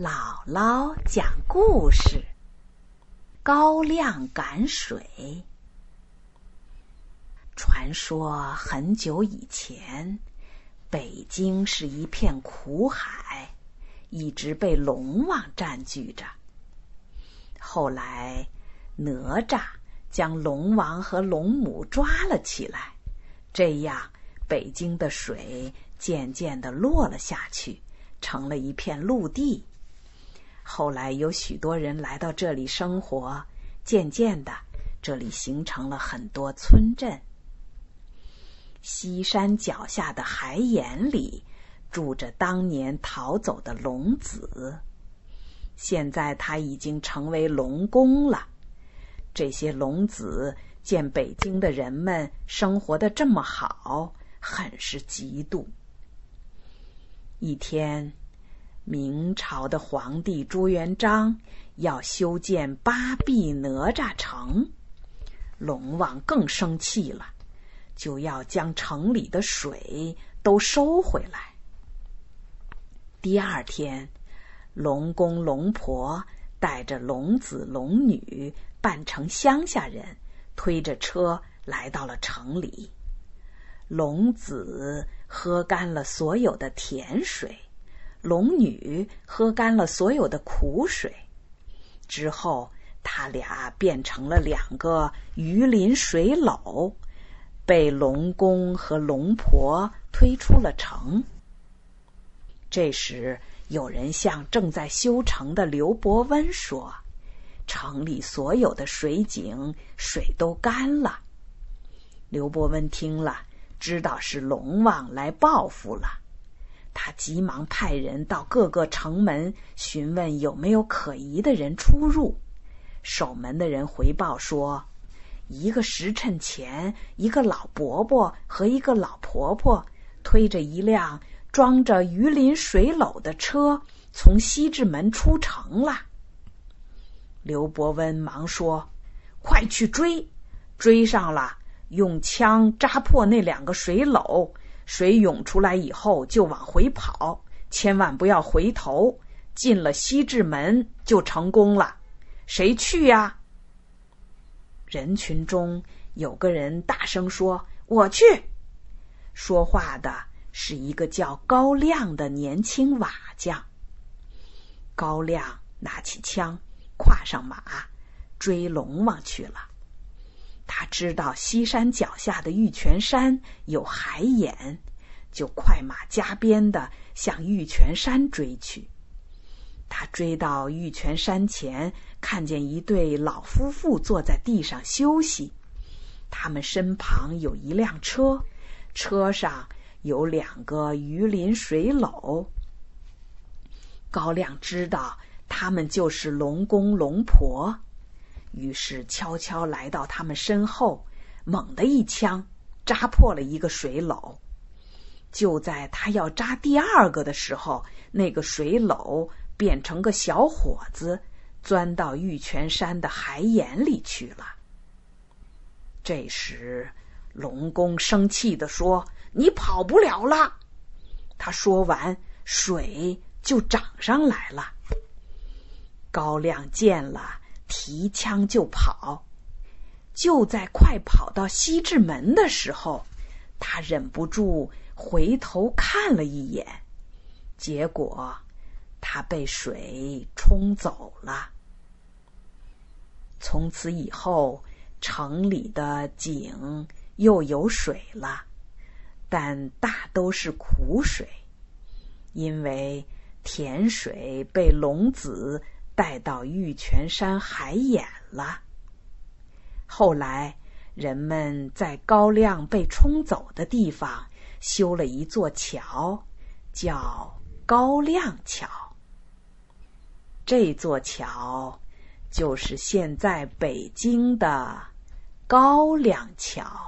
姥姥讲故事：高亮赶水。传说很久以前，北京是一片苦海，一直被龙王占据着。后来，哪吒将龙王和龙母抓了起来，这样北京的水渐渐的落了下去，成了一片陆地。后来有许多人来到这里生活，渐渐的，这里形成了很多村镇。西山脚下的海眼里住着当年逃走的龙子，现在他已经成为龙宫了。这些龙子见北京的人们生活的这么好，很是嫉妒。一天。明朝的皇帝朱元璋要修建八臂哪吒城，龙王更生气了，就要将城里的水都收回来。第二天，龙公龙婆带着龙子龙女扮成乡下人，推着车来到了城里。龙子喝干了所有的甜水。龙女喝干了所有的苦水之后，他俩变成了两个鱼鳞水篓，被龙公和龙婆推出了城。这时，有人向正在修城的刘伯温说：“城里所有的水井水都干了。”刘伯温听了，知道是龙王来报复了。他急忙派人到各个城门询问有没有可疑的人出入。守门的人回报说，一个时辰前，一个老伯伯和一个老婆婆推着一辆装着鱼鳞水篓的车从西直门出城了。刘伯温忙说：“快去追！追上了，用枪扎破那两个水篓。”水涌出来以后就往回跑，千万不要回头。进了西直门就成功了。谁去呀？人群中有个人大声说：“我去。”说话的是一个叫高亮的年轻瓦匠。高亮拿起枪，跨上马，追龙王去了。他知道西山脚下的玉泉山有海眼，就快马加鞭的向玉泉山追去。他追到玉泉山前，看见一对老夫妇坐在地上休息，他们身旁有一辆车，车上有两个鱼鳞水篓。高亮知道他们就是龙公龙婆。于是悄悄来到他们身后，猛地一枪扎破了一个水篓。就在他要扎第二个的时候，那个水篓变成个小伙子，钻到玉泉山的海眼里去了。这时，龙公生气的说：“你跑不了了。”他说完，水就涨上来了。高亮见了。提枪就跑，就在快跑到西直门的时候，他忍不住回头看了一眼，结果他被水冲走了。从此以后，城里的井又有水了，但大都是苦水，因为甜水被龙子。带到玉泉山海眼了。后来，人们在高亮被冲走的地方修了一座桥，叫高亮桥。这座桥就是现在北京的高粱桥。